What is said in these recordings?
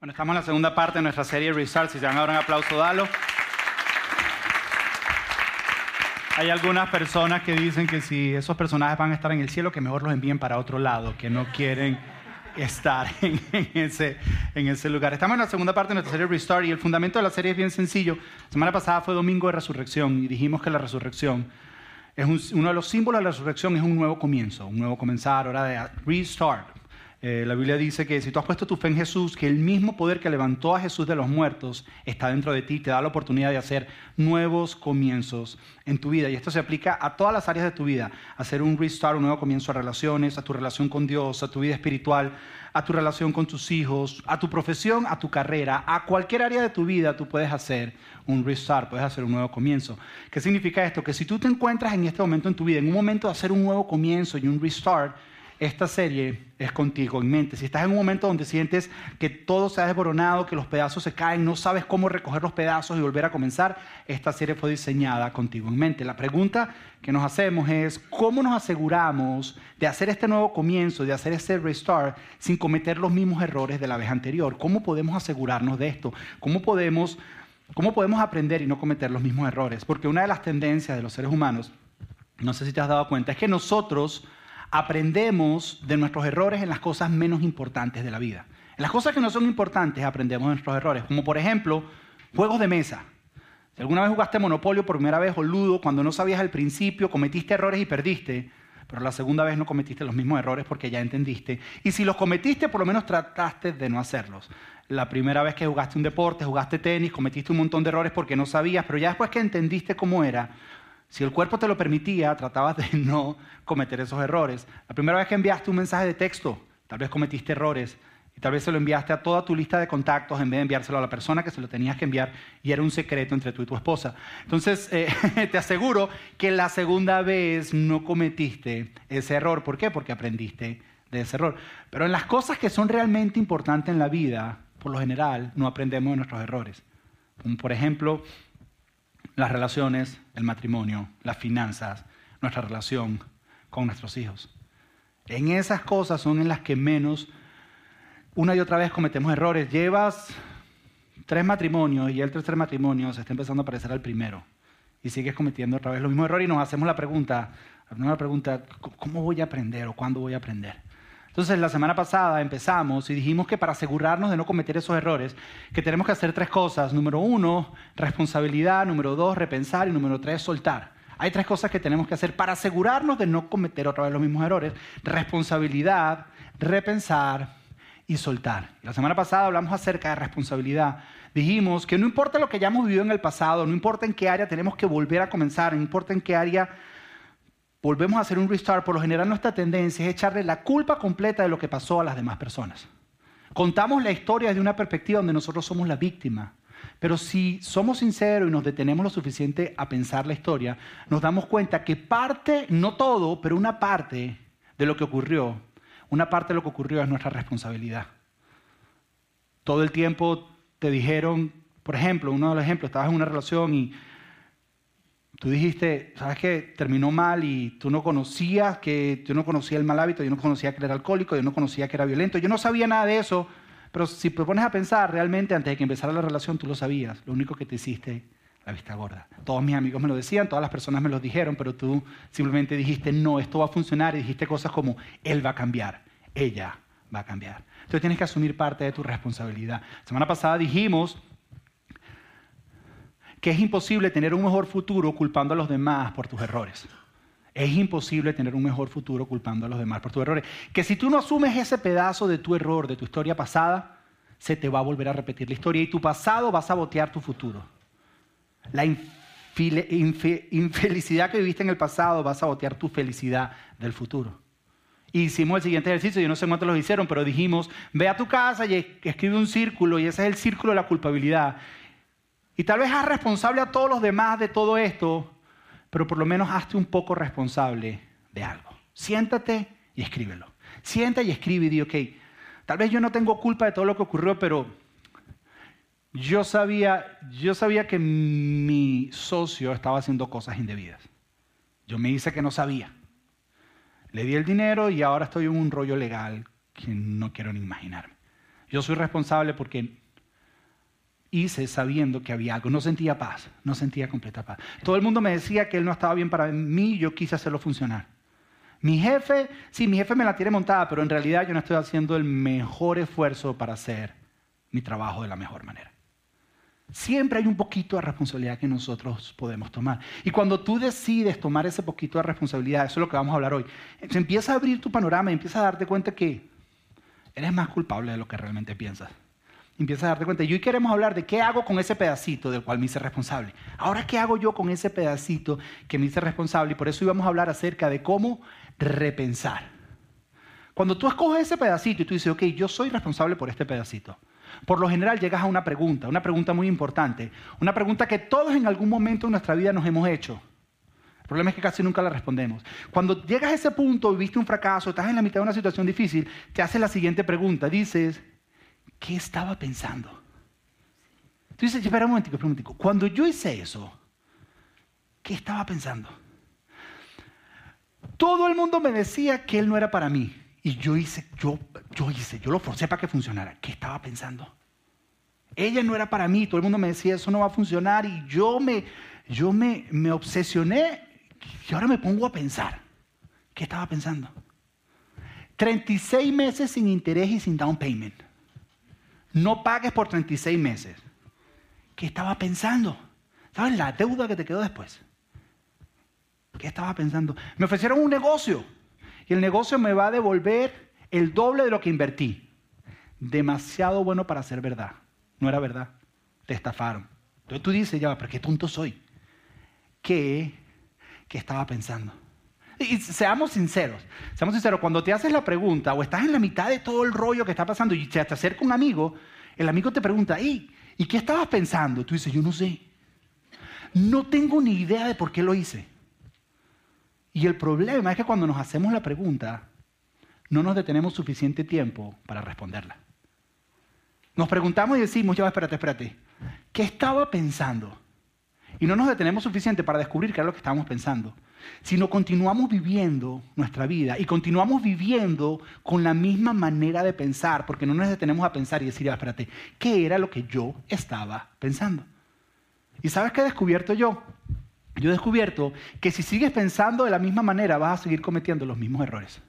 Bueno, estamos en la segunda parte de nuestra serie Restart. Si se van a dar un aplauso, dalo. Hay algunas personas que dicen que si esos personajes van a estar en el cielo, que mejor los envíen para otro lado, que no quieren estar en, ese, en ese lugar. Estamos en la segunda parte de nuestra serie Restart y el fundamento de la serie es bien sencillo. La semana pasada fue Domingo de Resurrección y dijimos que la resurrección es uno de los símbolos de la resurrección es un nuevo comienzo, un nuevo comenzar, hora de restart. Eh, la Biblia dice que si tú has puesto tu fe en Jesús, que el mismo poder que levantó a Jesús de los muertos está dentro de ti, te da la oportunidad de hacer nuevos comienzos en tu vida. Y esto se aplica a todas las áreas de tu vida. Hacer un restart, un nuevo comienzo a relaciones, a tu relación con Dios, a tu vida espiritual, a tu relación con tus hijos, a tu profesión, a tu carrera, a cualquier área de tu vida tú puedes hacer un restart, puedes hacer un nuevo comienzo. ¿Qué significa esto? Que si tú te encuentras en este momento en tu vida, en un momento de hacer un nuevo comienzo y un restart, esta serie es contigo en mente. Si estás en un momento donde sientes que todo se ha desboronado, que los pedazos se caen, no sabes cómo recoger los pedazos y volver a comenzar, esta serie fue diseñada contigo en mente. La pregunta que nos hacemos es, ¿cómo nos aseguramos de hacer este nuevo comienzo, de hacer este restart sin cometer los mismos errores de la vez anterior? ¿Cómo podemos asegurarnos de esto? ¿Cómo podemos, cómo podemos aprender y no cometer los mismos errores? Porque una de las tendencias de los seres humanos, no sé si te has dado cuenta, es que nosotros aprendemos de nuestros errores en las cosas menos importantes de la vida. En las cosas que no son importantes aprendemos de nuestros errores, como por ejemplo juegos de mesa. Si alguna vez jugaste Monopolio por primera vez o Ludo, cuando no sabías al principio, cometiste errores y perdiste, pero la segunda vez no cometiste los mismos errores porque ya entendiste. Y si los cometiste, por lo menos trataste de no hacerlos. La primera vez que jugaste un deporte, jugaste tenis, cometiste un montón de errores porque no sabías, pero ya después que entendiste cómo era, si el cuerpo te lo permitía, tratabas de no cometer esos errores. La primera vez que enviaste un mensaje de texto, tal vez cometiste errores y tal vez se lo enviaste a toda tu lista de contactos en vez de enviárselo a la persona que se lo tenías que enviar y era un secreto entre tú y tu esposa. Entonces, eh, te aseguro que la segunda vez no cometiste ese error. ¿Por qué? Porque aprendiste de ese error. Pero en las cosas que son realmente importantes en la vida, por lo general, no aprendemos de nuestros errores. Por ejemplo, las relaciones, el matrimonio, las finanzas, nuestra relación con nuestros hijos. En esas cosas son en las que menos una y otra vez cometemos errores. Llevas tres matrimonios y el tres matrimonios está empezando a parecer al primero y sigues cometiendo otra vez los mismos errores y nos hacemos la pregunta, la pregunta, ¿cómo voy a aprender o cuándo voy a aprender? Entonces, la semana pasada empezamos y dijimos que para asegurarnos de no cometer esos errores, que tenemos que hacer tres cosas. Número uno, responsabilidad. Número dos, repensar. Y número tres, soltar. Hay tres cosas que tenemos que hacer para asegurarnos de no cometer otra vez los mismos errores. Responsabilidad, repensar y soltar. La semana pasada hablamos acerca de responsabilidad. Dijimos que no importa lo que hayamos vivido en el pasado, no importa en qué área tenemos que volver a comenzar, no importa en qué área volvemos a hacer un restart, por lo general nuestra tendencia es echarle la culpa completa de lo que pasó a las demás personas. Contamos la historia desde una perspectiva donde nosotros somos la víctima. Pero si somos sinceros y nos detenemos lo suficiente a pensar la historia, nos damos cuenta que parte, no todo, pero una parte de lo que ocurrió, una parte de lo que ocurrió es nuestra responsabilidad. Todo el tiempo te dijeron, por ejemplo, uno de los ejemplos, estabas en una relación y Tú dijiste, ¿sabes qué? Terminó mal y tú no conocías que tú no conocías el mal hábito, yo no conocía que era alcohólico, yo no conocía que era violento, yo no sabía nada de eso, pero si te pones a pensar, realmente antes de que empezara la relación tú lo sabías, lo único que te hiciste la vista gorda. Todos mis amigos me lo decían, todas las personas me lo dijeron, pero tú simplemente dijiste, no, esto va a funcionar y dijiste cosas como, él va a cambiar, ella va a cambiar. Entonces tienes que asumir parte de tu responsabilidad. Semana pasada dijimos que es imposible tener un mejor futuro culpando a los demás por tus errores. Es imposible tener un mejor futuro culpando a los demás por tus errores. Que si tú no asumes ese pedazo de tu error, de tu historia pasada, se te va a volver a repetir la historia y tu pasado va a sabotear tu futuro. La infelicidad que viviste en el pasado va a sabotear tu felicidad del futuro. Hicimos el siguiente ejercicio, yo no sé cuántos lo hicieron, pero dijimos, ve a tu casa y escribe un círculo y ese es el círculo de la culpabilidad. Y tal vez haz responsable a todos los demás de todo esto, pero por lo menos hazte un poco responsable de algo. Siéntate y escríbelo. Sienta y escribe y di, ok, tal vez yo no tengo culpa de todo lo que ocurrió, pero yo sabía, yo sabía que mi socio estaba haciendo cosas indebidas. Yo me hice que no sabía. Le di el dinero y ahora estoy en un rollo legal que no quiero ni imaginarme. Yo soy responsable porque hice sabiendo que había algo. No sentía paz, no sentía completa paz. Todo el mundo me decía que él no estaba bien para mí yo quise hacerlo funcionar. Mi jefe, sí, mi jefe me la tiene montada, pero en realidad yo no estoy haciendo el mejor esfuerzo para hacer mi trabajo de la mejor manera. Siempre hay un poquito de responsabilidad que nosotros podemos tomar. Y cuando tú decides tomar ese poquito de responsabilidad, eso es lo que vamos a hablar hoy, se empieza a abrir tu panorama y empiezas a darte cuenta que eres más culpable de lo que realmente piensas. Empiezas a darte cuenta. Y hoy queremos hablar de qué hago con ese pedacito del cual me hice responsable. Ahora, ¿qué hago yo con ese pedacito que me hice responsable? Y por eso íbamos a hablar acerca de cómo repensar. Cuando tú escoges ese pedacito y tú dices, ok, yo soy responsable por este pedacito. Por lo general llegas a una pregunta, una pregunta muy importante, una pregunta que todos en algún momento de nuestra vida nos hemos hecho. El problema es que casi nunca la respondemos. Cuando llegas a ese punto y viste un fracaso, estás en la mitad de una situación difícil, te haces la siguiente pregunta. Dices, ¿qué estaba pensando? Tú dices, espera un momentico, espera un momentico. Cuando yo hice eso, ¿qué estaba pensando? Todo el mundo me decía que él no era para mí. Y yo hice, yo, yo hice, yo lo forcé para que funcionara. ¿Qué estaba pensando? Ella no era para mí, todo el mundo me decía, eso no va a funcionar. Y yo me, yo me, me obsesioné y ahora me pongo a pensar. ¿Qué estaba pensando? 36 meses sin interés y sin down payment. No pagues por 36 meses. ¿Qué estaba pensando? ¿Sabes la deuda que te quedó después? ¿Qué estaba pensando? Me ofrecieron un negocio y el negocio me va a devolver el doble de lo que invertí. Demasiado bueno para ser verdad. No era verdad. Te estafaron. Entonces tú dices, ya, pero qué tonto soy. ¿Qué, qué estaba pensando? Y seamos sinceros, seamos sinceros, cuando te haces la pregunta o estás en la mitad de todo el rollo que está pasando y te acerca un amigo, el amigo te pregunta, ¿y qué estabas pensando? Tú dices, yo no sé. No tengo ni idea de por qué lo hice. Y el problema es que cuando nos hacemos la pregunta, no nos detenemos suficiente tiempo para responderla. Nos preguntamos y decimos, ya, espérate, espérate, ¿qué estaba pensando? Y no nos detenemos suficiente para descubrir qué era lo que estábamos pensando, sino continuamos viviendo nuestra vida y continuamos viviendo con la misma manera de pensar, porque no nos detenemos a pensar y decir, ya, espérate, ¿qué era lo que yo estaba pensando? ¿Y sabes qué he descubierto yo? yo he descubierto que si sigues pensando de la misma manera vas a seguir cometiendo los mismos errores.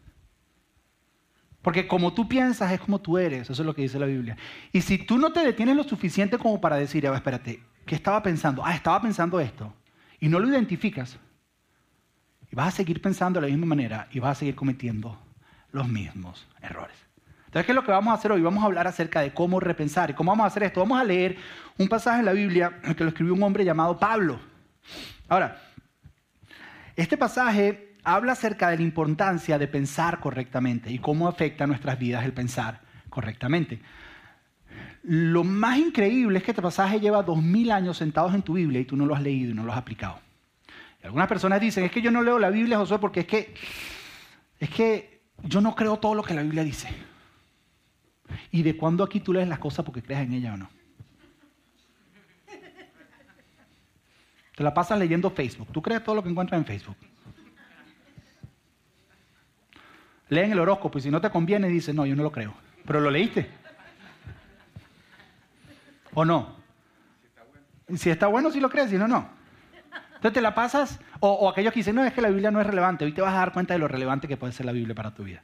Porque como tú piensas es como tú eres, eso es lo que dice la Biblia. Y si tú no te detienes lo suficiente como para decir, a ver, espérate, ¿qué estaba pensando? Ah, estaba pensando esto. Y no lo identificas. Y vas a seguir pensando de la misma manera y vas a seguir cometiendo los mismos errores. Entonces, ¿qué es lo que vamos a hacer hoy? Vamos a hablar acerca de cómo repensar. ¿Y cómo vamos a hacer esto? Vamos a leer un pasaje en la Biblia que lo escribió un hombre llamado Pablo. Ahora, este pasaje habla acerca de la importancia de pensar correctamente y cómo afecta a nuestras vidas el pensar correctamente. Lo más increíble es que este pasaje lleva dos mil años sentados en tu Biblia y tú no lo has leído y no lo has aplicado. Algunas personas dicen, es que yo no leo la Biblia, Josué, porque es que, es que yo no creo todo lo que la Biblia dice. ¿Y de cuándo aquí tú lees las cosas porque crees en ella o no? Te la pasas leyendo Facebook. ¿Tú crees todo lo que encuentras en Facebook? Leen el horóscopo y si no te conviene dices, no, yo no lo creo. Pero lo leíste. ¿O no? Si está bueno, si lo crees, si no, no. Entonces te la pasas, o, aquellos que dicen, no, es que la Biblia no es relevante. Hoy te vas a dar cuenta de lo relevante que puede ser la Biblia para tu vida.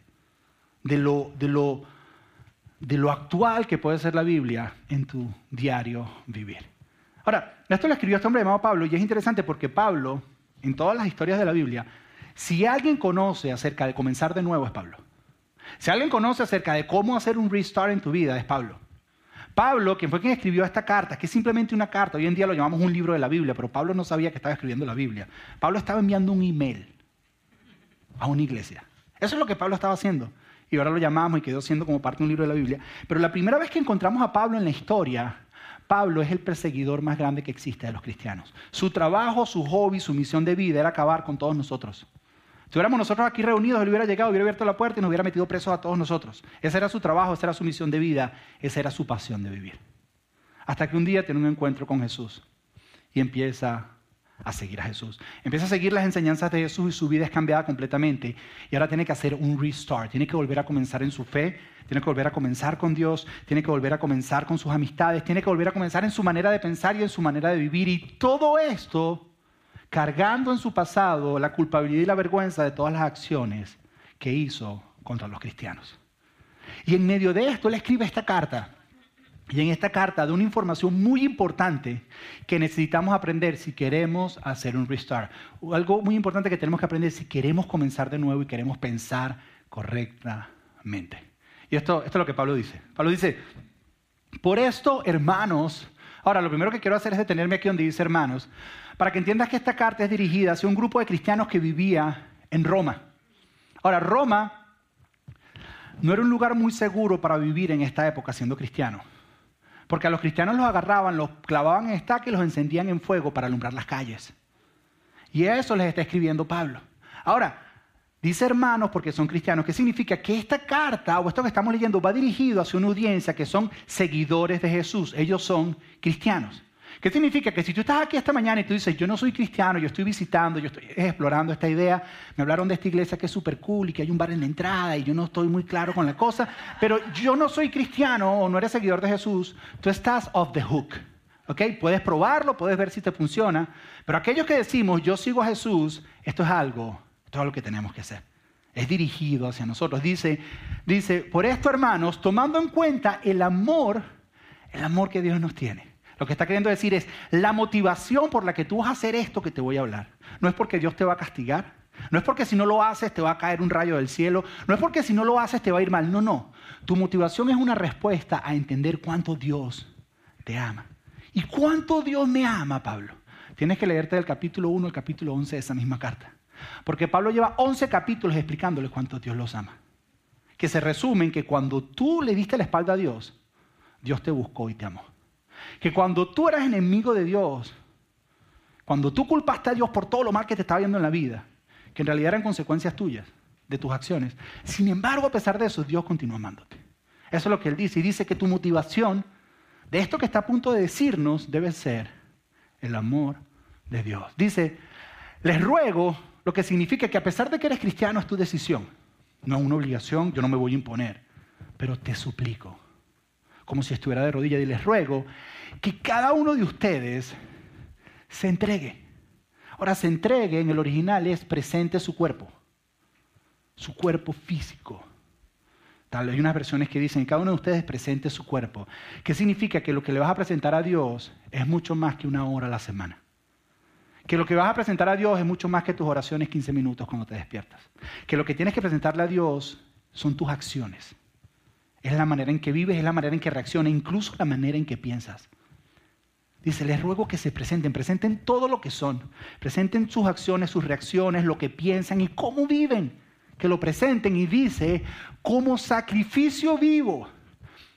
De lo, de lo, de lo actual que puede ser la Biblia en tu diario vivir. Ahora, esto lo escribió este hombre llamado Pablo y es interesante porque Pablo, en todas las historias de la Biblia, si alguien conoce acerca de comenzar de nuevo es Pablo. Si alguien conoce acerca de cómo hacer un restart en tu vida es Pablo. Pablo, quien fue quien escribió esta carta, que es simplemente una carta, hoy en día lo llamamos un libro de la Biblia, pero Pablo no sabía que estaba escribiendo la Biblia. Pablo estaba enviando un email a una iglesia. Eso es lo que Pablo estaba haciendo. Y ahora lo llamamos y quedó siendo como parte de un libro de la Biblia. Pero la primera vez que encontramos a Pablo en la historia Pablo es el perseguidor más grande que existe de los cristianos. Su trabajo, su hobby, su misión de vida era acabar con todos nosotros. Si hubiéramos nosotros aquí reunidos, él hubiera llegado, hubiera abierto la puerta y nos hubiera metido presos a todos nosotros. Ese era su trabajo, esa era su misión de vida, esa era su pasión de vivir. Hasta que un día tiene un encuentro con Jesús y empieza a seguir a Jesús. Empieza a seguir las enseñanzas de Jesús y su vida es cambiada completamente. Y ahora tiene que hacer un restart, tiene que volver a comenzar en su fe, tiene que volver a comenzar con Dios, tiene que volver a comenzar con sus amistades, tiene que volver a comenzar en su manera de pensar y en su manera de vivir. Y todo esto cargando en su pasado la culpabilidad y la vergüenza de todas las acciones que hizo contra los cristianos. Y en medio de esto él escribe esta carta y en esta carta da una información muy importante que necesitamos aprender si queremos hacer un restart. Algo muy importante que tenemos que aprender si queremos comenzar de nuevo y queremos pensar correctamente. Y esto, esto es lo que Pablo dice. Pablo dice, por esto, hermanos, ahora lo primero que quiero hacer es detenerme aquí donde dice hermanos, para que entiendas que esta carta es dirigida hacia un grupo de cristianos que vivía en Roma. Ahora, Roma no era un lugar muy seguro para vivir en esta época siendo cristiano. Porque a los cristianos los agarraban, los clavaban en estaca y los encendían en fuego para alumbrar las calles. Y eso les está escribiendo Pablo. Ahora, dice hermanos porque son cristianos, ¿qué significa? Que esta carta o esto que estamos leyendo va dirigido hacia una audiencia que son seguidores de Jesús. Ellos son cristianos. ¿Qué significa? Que si tú estás aquí esta mañana y tú dices, yo no soy cristiano, yo estoy visitando, yo estoy explorando esta idea, me hablaron de esta iglesia que es súper cool y que hay un bar en la entrada y yo no estoy muy claro con la cosa, pero yo no soy cristiano o no eres seguidor de Jesús, tú estás off the hook. ¿ok? Puedes probarlo, puedes ver si te funciona, pero aquellos que decimos, yo sigo a Jesús, esto es algo, es algo que tenemos que hacer. Es dirigido hacia nosotros. Dice, dice, por esto hermanos, tomando en cuenta el amor, el amor que Dios nos tiene lo que está queriendo decir es, la motivación por la que tú vas a hacer esto que te voy a hablar, no es porque Dios te va a castigar, no es porque si no lo haces te va a caer un rayo del cielo, no es porque si no lo haces te va a ir mal, no, no. Tu motivación es una respuesta a entender cuánto Dios te ama. ¿Y cuánto Dios me ama, Pablo? Tienes que leerte del capítulo 1 al capítulo 11 de esa misma carta. Porque Pablo lleva 11 capítulos explicándoles cuánto Dios los ama. Que se resumen que cuando tú le diste la espalda a Dios, Dios te buscó y te amó que cuando tú eras enemigo de Dios, cuando tú culpaste a Dios por todo lo mal que te estaba viendo en la vida, que en realidad eran consecuencias tuyas, de tus acciones, sin embargo, a pesar de eso, Dios continúa amándote. Eso es lo que Él dice. Y dice que tu motivación de esto que está a punto de decirnos debe ser el amor de Dios. Dice, les ruego, lo que significa que a pesar de que eres cristiano es tu decisión, no es una obligación, yo no me voy a imponer, pero te suplico, como si estuviera de rodillas, y les ruego que cada uno de ustedes se entregue. Ahora, se entregue en el original es presente su cuerpo, su cuerpo físico. Tal, hay unas versiones que dicen, cada uno de ustedes presente su cuerpo. ¿Qué significa? Que lo que le vas a presentar a Dios es mucho más que una hora a la semana. Que lo que vas a presentar a Dios es mucho más que tus oraciones 15 minutos cuando te despiertas. Que lo que tienes que presentarle a Dios son tus acciones. Es la manera en que vives, es la manera en que reaccionas, incluso la manera en que piensas. Dice, les ruego que se presenten, presenten todo lo que son, presenten sus acciones, sus reacciones, lo que piensan y cómo viven, que lo presenten y dice, como sacrificio vivo.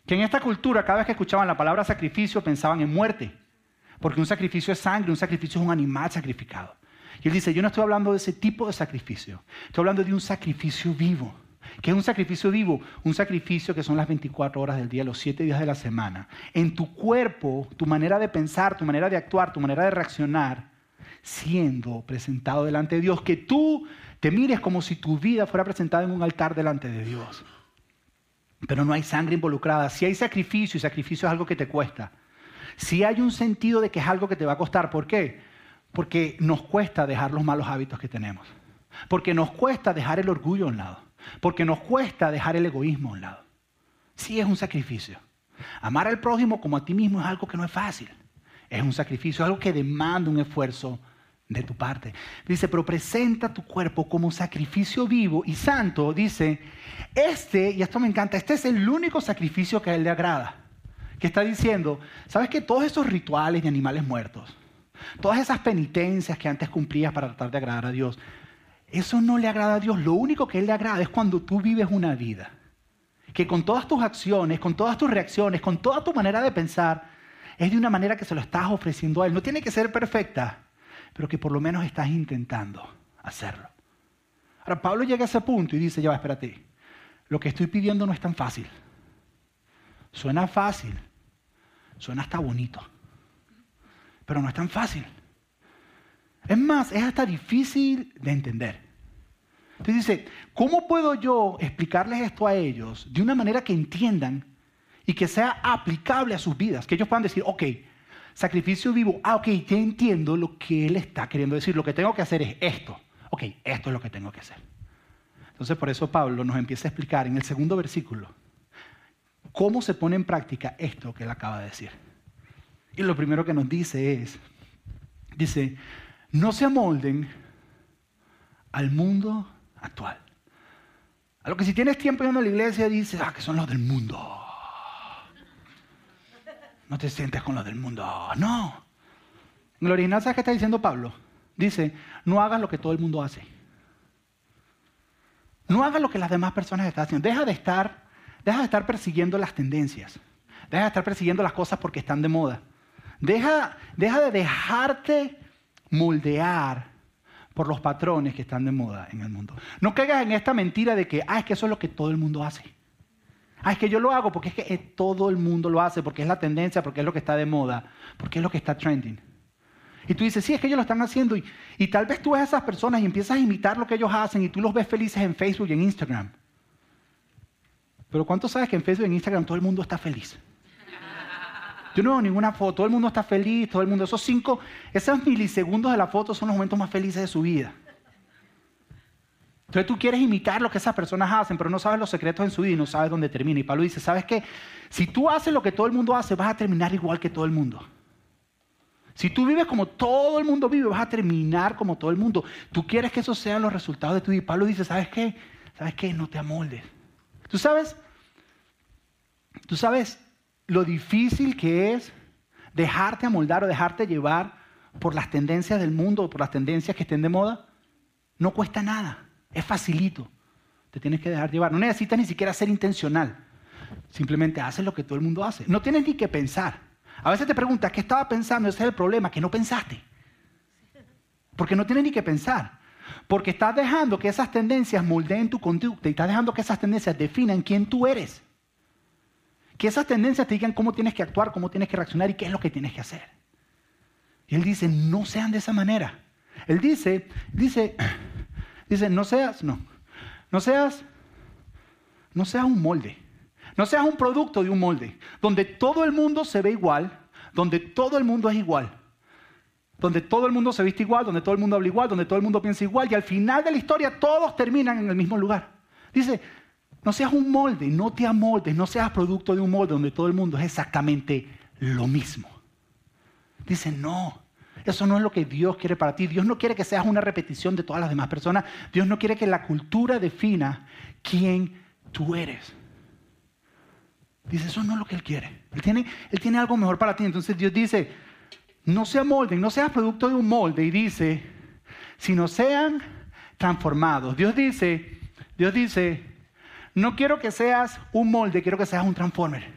Que en esta cultura, cada vez que escuchaban la palabra sacrificio, pensaban en muerte, porque un sacrificio es sangre, un sacrificio es un animal sacrificado. Y él dice, yo no estoy hablando de ese tipo de sacrificio, estoy hablando de un sacrificio vivo que es un sacrificio vivo, un sacrificio que son las 24 horas del día, los 7 días de la semana. En tu cuerpo, tu manera de pensar, tu manera de actuar, tu manera de reaccionar, siendo presentado delante de Dios, que tú te mires como si tu vida fuera presentada en un altar delante de Dios. Pero no hay sangre involucrada. Si hay sacrificio, y sacrificio es algo que te cuesta. Si hay un sentido de que es algo que te va a costar. ¿Por qué? Porque nos cuesta dejar los malos hábitos que tenemos. Porque nos cuesta dejar el orgullo a un lado. Porque nos cuesta dejar el egoísmo a un lado. Sí es un sacrificio. Amar al prójimo como a ti mismo es algo que no es fácil. Es un sacrificio, algo que demanda un esfuerzo de tu parte. Dice, pero presenta tu cuerpo como sacrificio vivo y santo. Dice, este, y esto me encanta, este es el único sacrificio que a él le agrada. Que está diciendo, ¿sabes que todos esos rituales de animales muertos, todas esas penitencias que antes cumplías para tratar de agradar a Dios, eso no le agrada a Dios. Lo único que Él le agrada es cuando tú vives una vida. Que con todas tus acciones, con todas tus reacciones, con toda tu manera de pensar, es de una manera que se lo estás ofreciendo a Él. No tiene que ser perfecta, pero que por lo menos estás intentando hacerlo. Ahora, Pablo llega a ese punto y dice, ya va, espérate, lo que estoy pidiendo no es tan fácil. Suena fácil, suena hasta bonito, pero no es tan fácil. Es más, es hasta difícil de entender. Entonces dice, ¿cómo puedo yo explicarles esto a ellos de una manera que entiendan y que sea aplicable a sus vidas? Que ellos puedan decir, ok, sacrificio vivo, ah, ok, ya entiendo lo que él está queriendo decir, lo que tengo que hacer es esto. Ok, esto es lo que tengo que hacer. Entonces por eso Pablo nos empieza a explicar en el segundo versículo cómo se pone en práctica esto que él acaba de decir. Y lo primero que nos dice es, dice, no se amolden al mundo actual. A lo que si tienes tiempo yendo a la iglesia dices, ah, que son los del mundo. No te sientes con los del mundo. No. En el original, ¿sabes qué está diciendo Pablo? Dice, no hagas lo que todo el mundo hace. No hagas lo que las demás personas están haciendo. Deja de estar, deja de estar persiguiendo las tendencias. Deja de estar persiguiendo las cosas porque están de moda. Deja, deja de dejarte moldear por los patrones que están de moda en el mundo. No caigas en esta mentira de que, ah, es que eso es lo que todo el mundo hace. Ah, es que yo lo hago porque es que eh, todo el mundo lo hace, porque es la tendencia, porque es lo que está de moda, porque es lo que está trending. Y tú dices, sí, es que ellos lo están haciendo. Y, y tal vez tú ves a esas personas y empiezas a imitar lo que ellos hacen y tú los ves felices en Facebook y en Instagram. Pero ¿cuánto sabes que en Facebook y en Instagram todo el mundo está feliz? Yo no veo ninguna foto, todo el mundo está feliz, todo el mundo, esos cinco, esos milisegundos de la foto son los momentos más felices de su vida. Entonces tú quieres imitar lo que esas personas hacen, pero no sabes los secretos en su vida y no sabes dónde termina. Y Pablo dice, ¿sabes qué? Si tú haces lo que todo el mundo hace, vas a terminar igual que todo el mundo. Si tú vives como todo el mundo vive, vas a terminar como todo el mundo. Tú quieres que esos sean los resultados de tu vida. Y Pablo dice, ¿sabes qué? ¿Sabes qué? No te amoldes. ¿Tú sabes? ¿Tú sabes lo difícil que es dejarte amoldar o dejarte llevar por las tendencias del mundo o por las tendencias que estén de moda, no cuesta nada, es facilito. Te tienes que dejar llevar. No necesitas ni siquiera ser intencional. Simplemente haces lo que todo el mundo hace. No tienes ni que pensar. A veces te preguntas, ¿qué estaba pensando? Ese es el problema, que no pensaste. Porque no tienes ni que pensar. Porque estás dejando que esas tendencias moldeen tu conducta y estás dejando que esas tendencias definan quién tú eres. Que esas tendencias te digan cómo tienes que actuar, cómo tienes que reaccionar y qué es lo que tienes que hacer. Y él dice, no sean de esa manera. Él dice, dice, dice, no seas, no, no seas, no seas un molde. No seas un producto de un molde, donde todo el mundo se ve igual, donde todo el mundo es igual, donde todo el mundo se viste igual, donde todo el mundo habla igual, donde todo el mundo piensa igual, y al final de la historia todos terminan en el mismo lugar. Dice, no seas un molde, no te amoldes, no seas producto de un molde donde todo el mundo es exactamente lo mismo. Dice, no, eso no es lo que Dios quiere para ti. Dios no quiere que seas una repetición de todas las demás personas. Dios no quiere que la cultura defina quién tú eres. Dice, eso no es lo que Él quiere. Él tiene, él tiene algo mejor para ti. Entonces Dios dice, no se amolden, no seas producto de un molde. Y dice, sino sean transformados. Dios dice, Dios dice, no quiero que seas un molde, quiero que seas un transformer.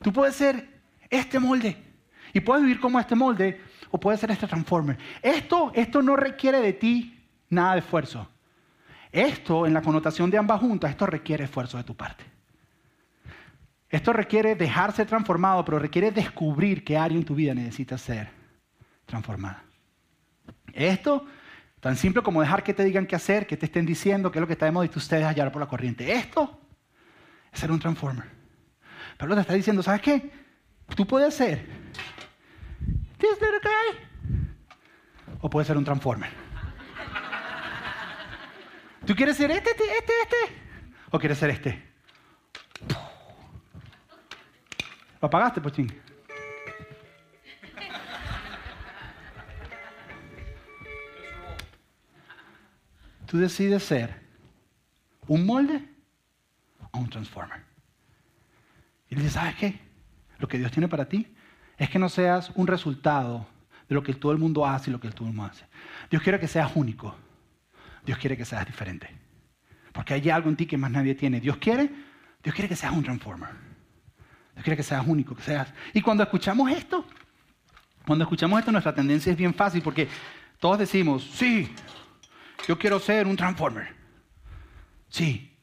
Tú puedes ser este molde y puedes vivir como este molde o puedes ser este transformer. Esto, esto no requiere de ti nada de esfuerzo. Esto, en la connotación de ambas juntas, esto requiere esfuerzo de tu parte. Esto requiere dejarse transformado, pero requiere descubrir qué área en tu vida necesita ser transformada. Esto Tan simple como dejar que te digan qué hacer, que te estén diciendo qué es lo que está de moda y tú ustedes hallar por la corriente. Esto es ser un transformer. Pero te está diciendo, ¿sabes qué? Tú puedes ser this little guy o puedes ser un transformer. ¿Tú quieres ser este, este, este, este? ¿O quieres ser este? ¿Lo apagaste, pochín? tú decides ser un molde o un transformer. Y le dices, ¿sabes qué? Lo que Dios tiene para ti es que no seas un resultado de lo que todo el mundo hace y lo que todo el mundo hace. Dios quiere que seas único. Dios quiere que seas diferente. Porque hay algo en ti que más nadie tiene. Dios quiere, Dios quiere que seas un transformer. Dios quiere que seas único, que seas. Y cuando escuchamos esto, cuando escuchamos esto, nuestra tendencia es bien fácil porque todos decimos, sí, yo quiero ser un transformer. Sí,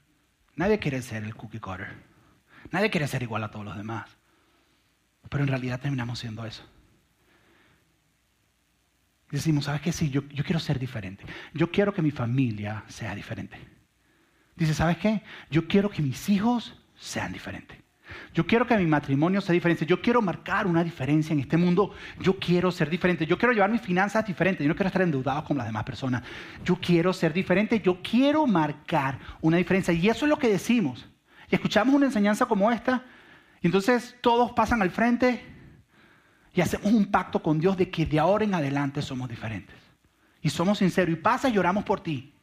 nadie quiere ser el cookie cutter. Nadie quiere ser igual a todos los demás. Pero en realidad terminamos siendo eso. decimos, ¿sabes qué? Sí, yo, yo quiero ser diferente. Yo quiero que mi familia sea diferente. Dice, ¿sabes qué? Yo quiero que mis hijos sean diferentes. Yo quiero que mi matrimonio sea diferente. Yo quiero marcar una diferencia en este mundo. Yo quiero ser diferente. Yo quiero llevar mis finanzas diferentes. Yo no quiero estar endeudado como las demás personas. Yo quiero ser diferente. Yo quiero marcar una diferencia. Y eso es lo que decimos. Y escuchamos una enseñanza como esta. Y entonces todos pasan al frente y hacemos un pacto con Dios de que de ahora en adelante somos diferentes. Y somos sinceros. Y pasa y lloramos por ti.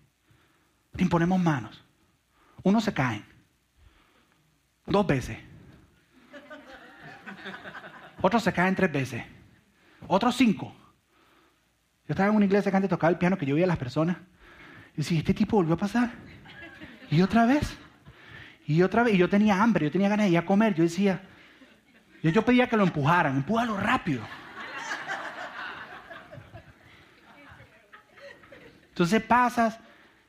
Te imponemos manos. Unos se caen. Dos veces. Otros se caen tres veces. Otros cinco. Yo estaba en una iglesia que antes tocaba el piano que yo veía a las personas. Y decía, este tipo volvió a pasar. Y otra vez. Y otra vez. Y yo tenía hambre, yo tenía ganas de ir a comer. Yo decía, yo, pedía que lo empujaran, empújalo rápido. Entonces pasas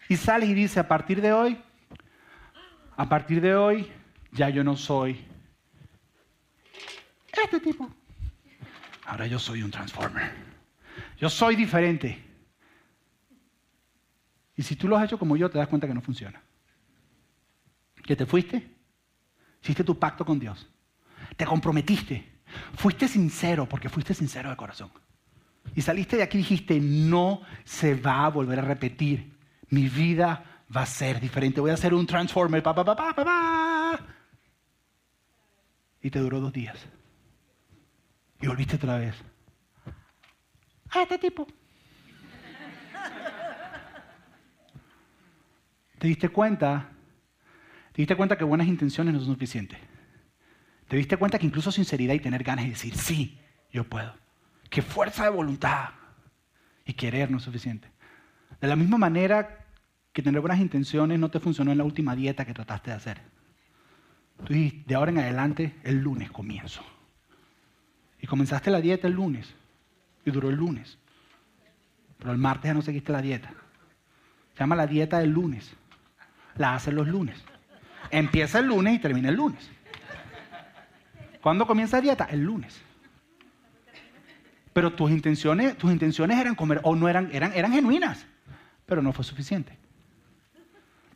y sales y dices, a partir de hoy, a partir de hoy, ya yo no soy este tipo. Ahora yo soy un transformer. Yo soy diferente. Y si tú lo has hecho como yo, te das cuenta que no funciona. Que te fuiste, hiciste tu pacto con Dios, te comprometiste, fuiste sincero, porque fuiste sincero de corazón. Y saliste de aquí y dijiste, no se va a volver a repetir. Mi vida va a ser diferente. Voy a hacer un transformer. Pa, pa, pa, Y te duró dos días. Y volviste otra vez. A este tipo. ¿Te diste cuenta? ¿Te diste cuenta que buenas intenciones no son suficientes? ¿Te diste cuenta que incluso sinceridad y tener ganas de decir, sí, yo puedo? Que fuerza de voluntad y querer no es suficiente. De la misma manera que tener buenas intenciones no te funcionó en la última dieta que trataste de hacer. Tú dijiste, de ahora en adelante, el lunes comienzo. Y comenzaste la dieta el lunes. Y duró el lunes. Pero el martes ya no seguiste la dieta. Se llama la dieta del lunes. La hacen los lunes. Empieza el lunes y termina el lunes. ¿Cuándo comienza la dieta? El lunes. Pero tus intenciones, tus intenciones eran comer, o no eran, eran, eran genuinas, pero no fue suficiente. De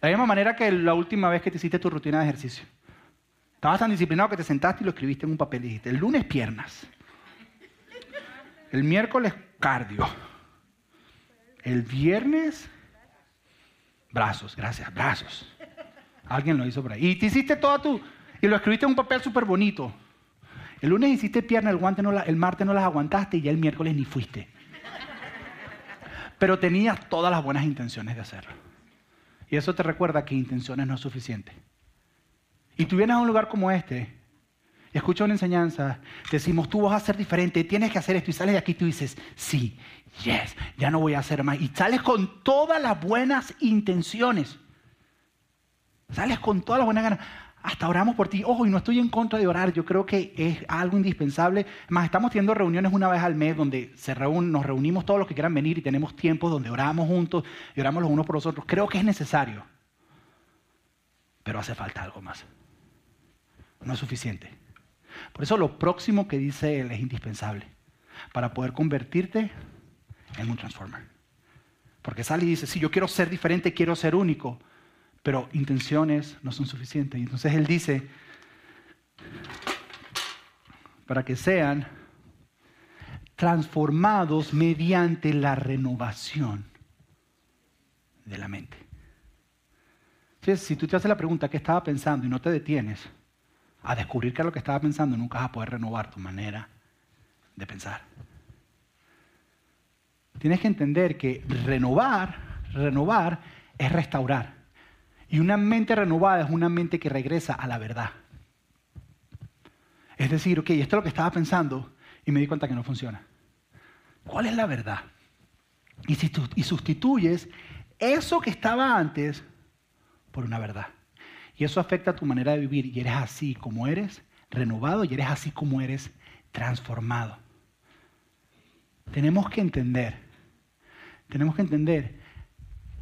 la misma manera que la última vez que te hiciste tu rutina de ejercicio. Estabas tan disciplinado que te sentaste y lo escribiste en un papel y dijiste, el lunes piernas, el miércoles cardio, el viernes brazos, gracias, brazos. Alguien lo hizo por ahí. Y te hiciste todo tú, y lo escribiste en un papel súper bonito. El lunes hiciste pierna, el, guante martes no las aguantaste y ya el miércoles ni fuiste. Pero tenías todas las buenas intenciones de hacerlo. Y eso te recuerda que intenciones no es suficiente. Y tú vienes a un lugar como este y escuchas una enseñanza, decimos, tú vas a ser diferente, tienes que hacer esto y sales de aquí y tú dices, sí, yes, ya no voy a hacer más. Y sales con todas las buenas intenciones. Sales con todas las buenas ganas. Hasta oramos por ti. Ojo, y no estoy en contra de orar. Yo creo que es algo indispensable. Más estamos teniendo reuniones una vez al mes donde nos reunimos todos los que quieran venir y tenemos tiempos donde oramos juntos y oramos los unos por los otros. Creo que es necesario. Pero hace falta algo más. No es suficiente. Por eso lo próximo que dice él es indispensable para poder convertirte en un transformer. Porque sale y dice, sí, yo quiero ser diferente, quiero ser único, pero intenciones no son suficientes. Y entonces él dice, para que sean transformados mediante la renovación de la mente. si tú te haces la pregunta, ¿qué estaba pensando? y no te detienes, a descubrir qué es lo que estaba pensando, nunca vas a poder renovar tu manera de pensar. Tienes que entender que renovar, renovar es restaurar. Y una mente renovada es una mente que regresa a la verdad. Es decir, ok, esto es lo que estaba pensando y me di cuenta que no funciona. ¿Cuál es la verdad? Y, y sustituyes eso que estaba antes por una verdad. Y eso afecta a tu manera de vivir y eres así como eres, renovado y eres así como eres, transformado. Tenemos que entender, tenemos que entender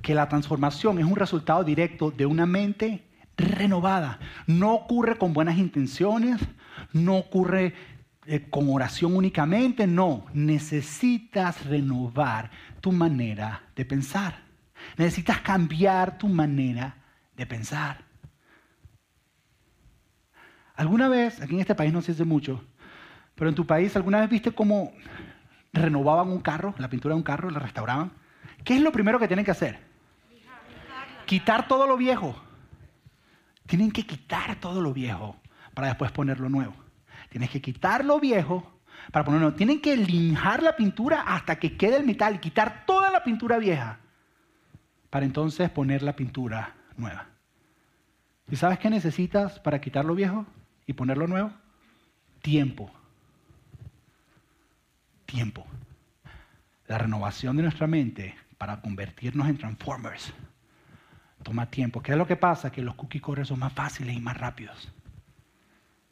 que la transformación es un resultado directo de una mente renovada. No ocurre con buenas intenciones, no ocurre eh, con oración únicamente, no. Necesitas renovar tu manera de pensar. Necesitas cambiar tu manera de pensar. ¿Alguna vez, aquí en este país no se hace mucho, pero en tu país, ¿alguna vez viste cómo renovaban un carro, la pintura de un carro, la restauraban? ¿Qué es lo primero que tienen que hacer? Quitar todo lo viejo. Tienen que quitar todo lo viejo para después poner lo nuevo. Tienes que quitar lo viejo para ponerlo nuevo. Tienen que linjar la pintura hasta que quede el metal quitar toda la pintura vieja para entonces poner la pintura nueva. ¿Y sabes qué necesitas para quitar lo viejo y ponerlo nuevo? Tiempo. Tiempo. La renovación de nuestra mente para convertirnos en transformers toma tiempo. ¿Qué es lo que pasa? Que los cookie corres son más fáciles y más rápidos.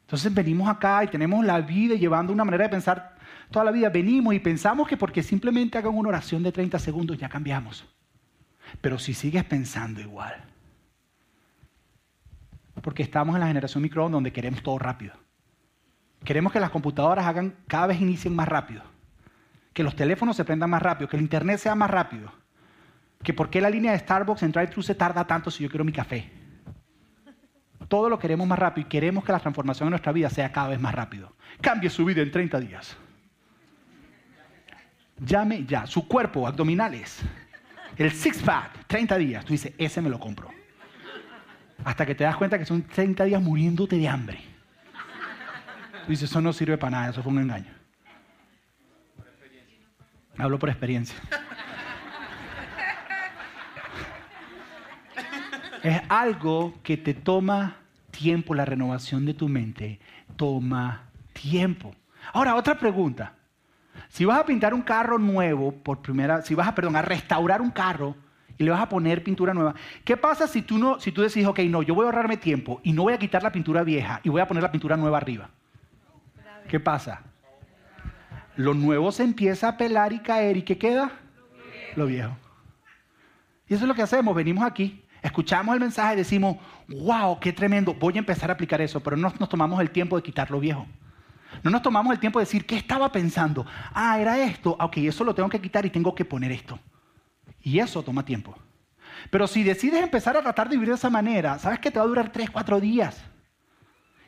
Entonces venimos acá y tenemos la vida llevando una manera de pensar toda la vida. Venimos y pensamos que porque simplemente hagan una oración de 30 segundos ya cambiamos. Pero si sigues pensando igual. Porque estamos en la generación microondas donde queremos todo rápido. Queremos que las computadoras hagan cada vez inicien más rápido. Que los teléfonos se prendan más rápido. Que el internet sea más rápido. Que por qué la línea de Starbucks en drive-thru se tarda tanto si yo quiero mi café todo lo queremos más rápido y queremos que la transformación en nuestra vida sea cada vez más rápido. Cambie su vida en 30 días. Llame ya. Su cuerpo, abdominales. El six-pack, 30 días. Tú dices, ese me lo compro. Hasta que te das cuenta que son 30 días muriéndote de hambre. Tú dices, eso no sirve para nada, eso fue un engaño. Hablo por experiencia. Es algo que te toma tiempo, la renovación de tu mente toma tiempo. Ahora, otra pregunta. Si vas a pintar un carro nuevo por primera, si vas a, perdón, a restaurar un carro y le vas a poner pintura nueva, ¿qué pasa si tú no, si tú decides, ok, no, yo voy a ahorrarme tiempo y no voy a quitar la pintura vieja y voy a poner la pintura nueva arriba? ¿Qué pasa? Lo nuevo se empieza a pelar y caer y ¿qué queda? Lo viejo. Y eso es lo que hacemos, venimos aquí Escuchamos el mensaje y decimos, wow, qué tremendo, voy a empezar a aplicar eso, pero no nos tomamos el tiempo de quitar lo viejo. No nos tomamos el tiempo de decir, ¿qué estaba pensando? Ah, era esto, ok, eso lo tengo que quitar y tengo que poner esto. Y eso toma tiempo. Pero si decides empezar a tratar de vivir de esa manera, sabes que te va a durar tres, cuatro días.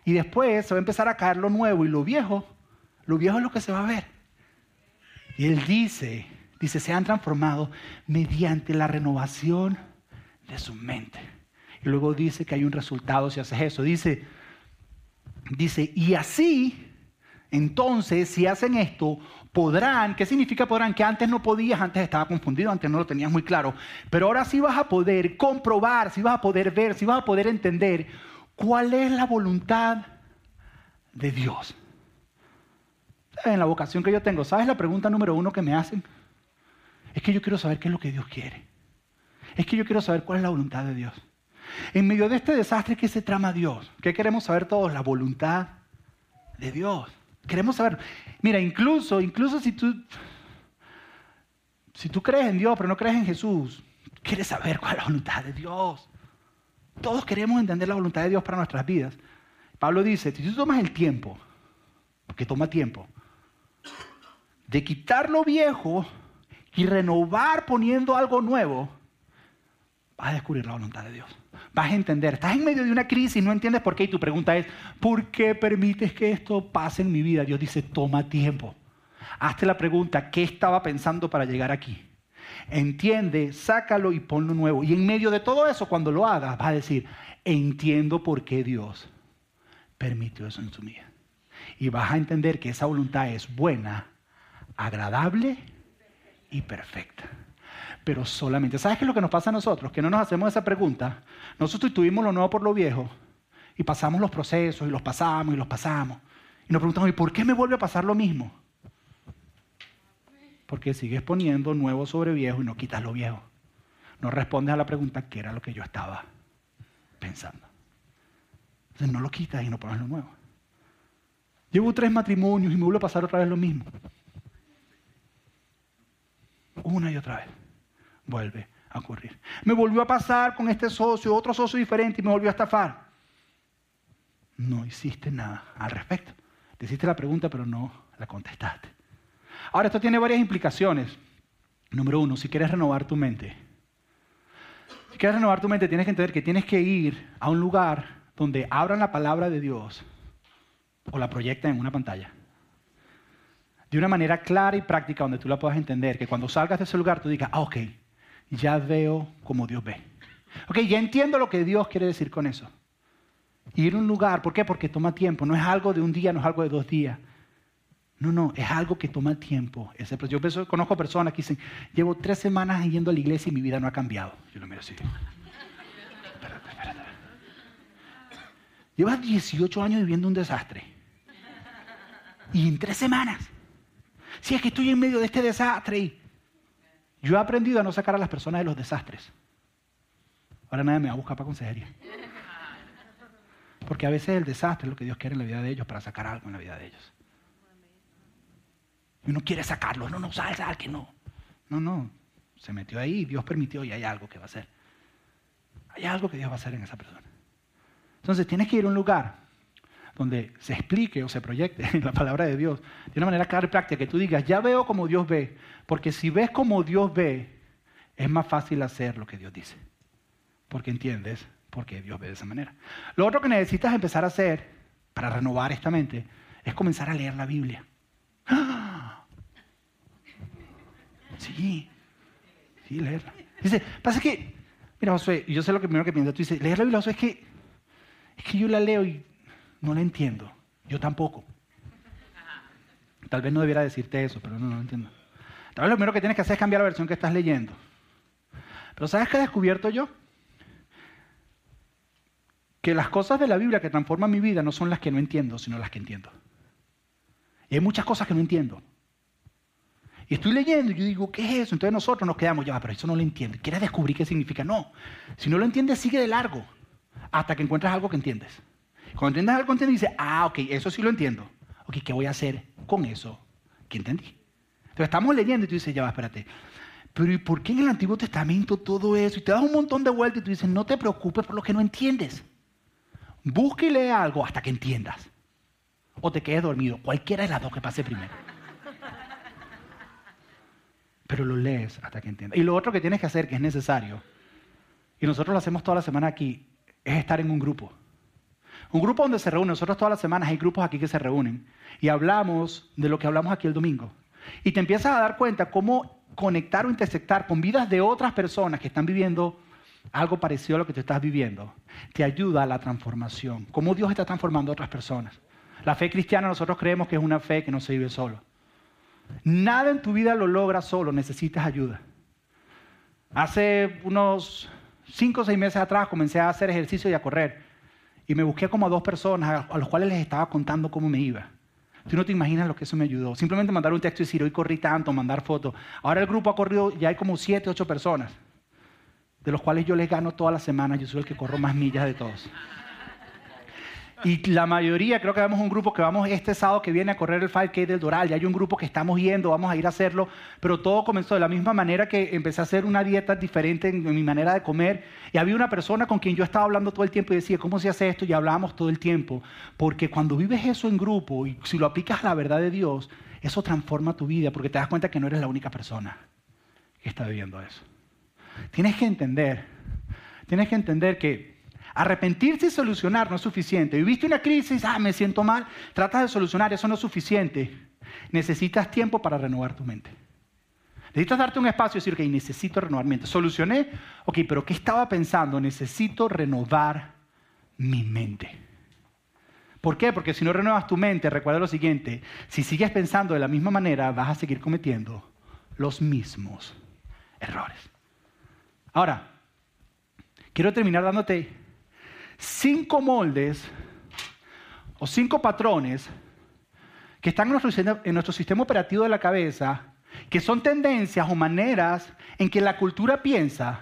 Y después se va a empezar a caer lo nuevo y lo viejo, lo viejo es lo que se va a ver. Y él dice, dice, se han transformado mediante la renovación de su mente. Y luego dice que hay un resultado si haces eso. Dice, dice, y así, entonces, si hacen esto, podrán, ¿qué significa podrán? Que antes no podías, antes estaba confundido, antes no lo tenías muy claro, pero ahora sí vas a poder comprobar, sí vas a poder ver, sí vas a poder entender cuál es la voluntad de Dios. En la vocación que yo tengo, ¿sabes la pregunta número uno que me hacen? Es que yo quiero saber qué es lo que Dios quiere es que yo quiero saber cuál es la voluntad de Dios. En medio de este desastre, ¿qué se trama Dios? ¿Qué queremos saber todos? La voluntad de Dios. Queremos saber. Mira, incluso, incluso si tú, si tú crees en Dios, pero no crees en Jesús, quieres saber cuál es la voluntad de Dios. Todos queremos entender la voluntad de Dios para nuestras vidas. Pablo dice, si tú tomas el tiempo, porque toma tiempo, de quitar lo viejo y renovar poniendo algo nuevo, vas a descubrir la voluntad de Dios. Vas a entender. Estás en medio de una crisis no entiendes por qué. Y tu pregunta es, ¿por qué permites que esto pase en mi vida? Dios dice, toma tiempo. Hazte la pregunta, ¿qué estaba pensando para llegar aquí? Entiende, sácalo y ponlo nuevo. Y en medio de todo eso, cuando lo hagas, vas a decir, entiendo por qué Dios permitió eso en su vida. Y vas a entender que esa voluntad es buena, agradable y perfecta pero solamente. ¿Sabes qué es lo que nos pasa a nosotros? Que no nos hacemos esa pregunta. Nosotros tuvimos lo nuevo por lo viejo y pasamos los procesos y los pasamos y los pasamos. Y nos preguntamos, ¿y por qué me vuelve a pasar lo mismo? Porque sigues poniendo nuevo sobre viejo y no quitas lo viejo. No respondes a la pregunta, ¿qué era lo que yo estaba pensando? Entonces no lo quitas y no pones lo nuevo. Llevo tres matrimonios y me vuelve a pasar otra vez lo mismo. Una y otra vez vuelve a ocurrir. Me volvió a pasar con este socio, otro socio diferente y me volvió a estafar. No hiciste nada al respecto. Te hiciste la pregunta, pero no la contestaste. Ahora, esto tiene varias implicaciones. Número uno, si quieres renovar tu mente. Si quieres renovar tu mente, tienes que entender que tienes que ir a un lugar donde abran la palabra de Dios o la proyecten en una pantalla. De una manera clara y práctica donde tú la puedas entender. Que cuando salgas de ese lugar tú digas, ah, ok, ya veo como Dios ve. Ok, ya entiendo lo que Dios quiere decir con eso. Ir a un lugar, ¿por qué? Porque toma tiempo. No es algo de un día, no es algo de dos días. No, no, es algo que toma tiempo. Yo conozco personas que dicen, llevo tres semanas yendo a la iglesia y mi vida no ha cambiado. Yo lo miro así. Espérate, espérate. Llevas 18 años viviendo un desastre. Y en tres semanas. Si es que estoy en medio de este desastre. Yo he aprendido a no sacar a las personas de los desastres. Ahora nadie me va a buscar para consejería. Porque a veces el desastre es lo que Dios quiere en la vida de ellos para sacar algo en la vida de ellos. Y uno quiere sacarlo. No, no, sal, sal, que no. No, no. Se metió ahí, Dios permitió y hay algo que va a hacer. Hay algo que Dios va a hacer en esa persona. Entonces tienes que ir a un lugar donde se explique o se proyecte la palabra de Dios de una manera clara y práctica, que tú digas, ya veo como Dios ve, porque si ves como Dios ve, es más fácil hacer lo que Dios dice, porque entiendes por qué Dios ve de esa manera. Lo otro que necesitas empezar a hacer para renovar esta mente es comenzar a leer la Biblia. Sí, sí, leerla. Dice, pasa que, mira Josué, yo sé lo que primero que piensas, tú dices, leer la Biblia, Josué, es que, es que yo la leo y no la entiendo. Yo tampoco. Tal vez no debiera decirte eso, pero no, lo entiendo. Tal vez lo primero que tienes que hacer es cambiar la versión que estás leyendo. Pero ¿sabes qué he descubierto yo? Que las cosas de la Biblia que transforman mi vida no son las que no entiendo, sino las que entiendo. Y hay muchas cosas que no entiendo. Y estoy leyendo y yo digo, ¿qué es eso? Entonces nosotros nos quedamos, ya, pero eso no lo entiendo. ¿Quieres descubrir qué significa? No. Si no lo entiendes, sigue de largo hasta que encuentres algo que entiendes. Cuando entiendes algo que entiendes, dices, ah, ok, eso sí lo entiendo. Ok, ¿qué voy a hacer con eso que entendí? Entonces estamos leyendo y tú dices, ya va, espérate. Pero ¿y por qué en el Antiguo Testamento todo eso? Y te das un montón de vueltas y tú dices, no te preocupes por lo que no entiendes. Busca y lee algo hasta que entiendas. O te quedes dormido. Cualquiera de las dos que pase primero pero lo lees hasta que entiendas. Y lo otro que tienes que hacer, que es necesario, y nosotros lo hacemos toda la semana aquí, es estar en un grupo. Un grupo donde se reúnen, nosotros todas las semanas hay grupos aquí que se reúnen y hablamos de lo que hablamos aquí el domingo. Y te empiezas a dar cuenta cómo conectar o intersectar con vidas de otras personas que están viviendo algo parecido a lo que tú estás viviendo, te ayuda a la transformación. Cómo Dios está transformando a otras personas. La fe cristiana nosotros creemos que es una fe que no se vive solo. Nada en tu vida lo logras solo, necesitas ayuda. Hace unos cinco o seis meses atrás comencé a hacer ejercicio y a correr. Y me busqué como a dos personas a los cuales les estaba contando cómo me iba. Tú no te imaginas lo que eso me ayudó. Simplemente mandar un texto y decir, hoy corrí tanto, mandar fotos. Ahora el grupo ha corrido, ya hay como siete, ocho personas, de los cuales yo les gano todas las semanas. Yo soy el que corro más millas de todos. Y la mayoría, creo que vemos un grupo que vamos este sábado que viene a correr el 5K del Doral. Ya hay un grupo que estamos yendo, vamos a ir a hacerlo. Pero todo comenzó de la misma manera que empecé a hacer una dieta diferente en, mi manera de comer. Y había una persona con quien yo estaba hablando todo el tiempo y decía, ¿cómo se hace esto? Y hablábamos todo el tiempo. Porque cuando vives eso en grupo y si lo aplicas a la verdad de Dios, eso transforma tu vida porque te das cuenta que no eres la única persona que está viviendo eso. Tienes que entender, tienes que entender que Arrepentirse y solucionar no es suficiente. Viviste una crisis, ah, me siento mal, tratas de solucionar, eso no es suficiente. Necesitas tiempo para renovar tu mente. Necesitas darte un espacio y decir, ok, necesito renovar mi mente. Solucioné, ok, pero ¿qué estaba pensando? Necesito renovar mi mente. ¿Por qué? Porque si no renuevas tu mente, recuerda lo siguiente, si sigues pensando de la misma manera, vas a seguir cometiendo los mismos errores. Ahora, quiero terminar dándote cinco moldes o cinco patrones que están en nuestro, sistema operativo de la cabeza, que son tendencias o maneras en que la cultura piensa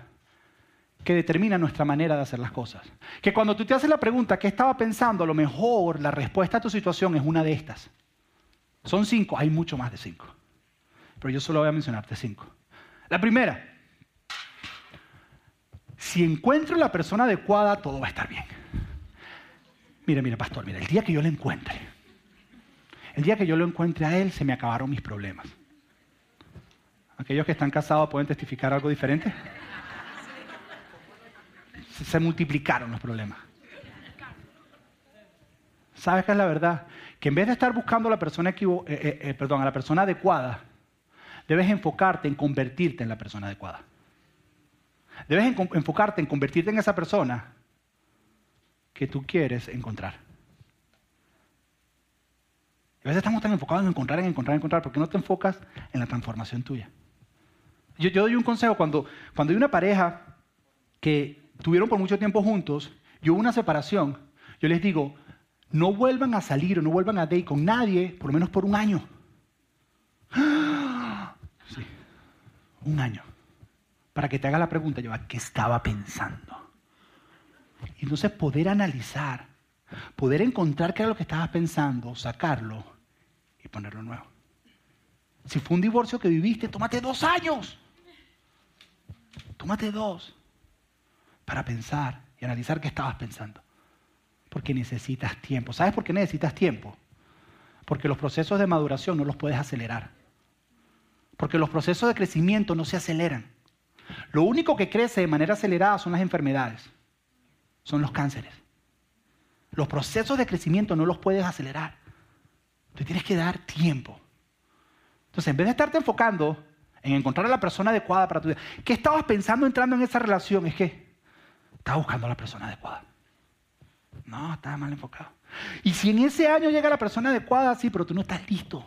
que determina nuestra manera de hacer las cosas. Que cuando tú te haces la pregunta, ¿qué estaba pensando? A lo mejor la respuesta a tu situación es una de estas. Son cinco, hay mucho más de cinco. Pero yo solo voy a mencionarte cinco. La primera, si encuentro la persona adecuada, todo va a estar bien. Mira, mira, pastor, mira, el día que yo la encuentre, El día que yo lo encuentre a él, se me acabaron mis problemas. ¿Aquellos que están casados pueden testificar algo diferente? Se multiplicaron los problemas. ¿Sabes qué es la verdad? Que en vez de estar buscando a la persona, eh, eh, eh, perdón, a la persona adecuada, debes enfocarte en convertirte en la persona adecuada. Debes enfocarte en convertirte en esa persona que tú quieres encontrar. A veces estamos tan enfocados en encontrar, en encontrar, en encontrar, porque no te enfocas en la transformación tuya. Yo, doy un consejo cuando, cuando hay una pareja que tuvieron por mucho tiempo juntos y hubo una separación, yo les digo, no vuelvan a salir o no vuelvan a date con nadie por lo menos por un año. Sí, un año. Para que te haga la pregunta, yo, ¿qué estaba pensando? Y entonces poder analizar, poder encontrar qué era lo que estabas pensando, sacarlo y ponerlo nuevo. Si fue un divorcio que viviste, tómate dos años. Tómate dos para pensar y analizar qué estabas pensando. Porque necesitas tiempo. ¿Sabes por qué necesitas tiempo? Porque los procesos de maduración no los puedes acelerar. Porque los procesos de crecimiento no se aceleran. Lo único que crece de manera acelerada son las enfermedades, son los cánceres. Los procesos de crecimiento no los puedes acelerar. Tú tienes que dar tiempo. Entonces, en vez de estarte enfocando en encontrar a la persona adecuada para tu vida. ¿Qué estabas pensando entrando en esa relación? Es que estaba buscando a la persona adecuada. No, estaba mal enfocado. Y si en ese año llega la persona adecuada, sí, pero tú no estás listo.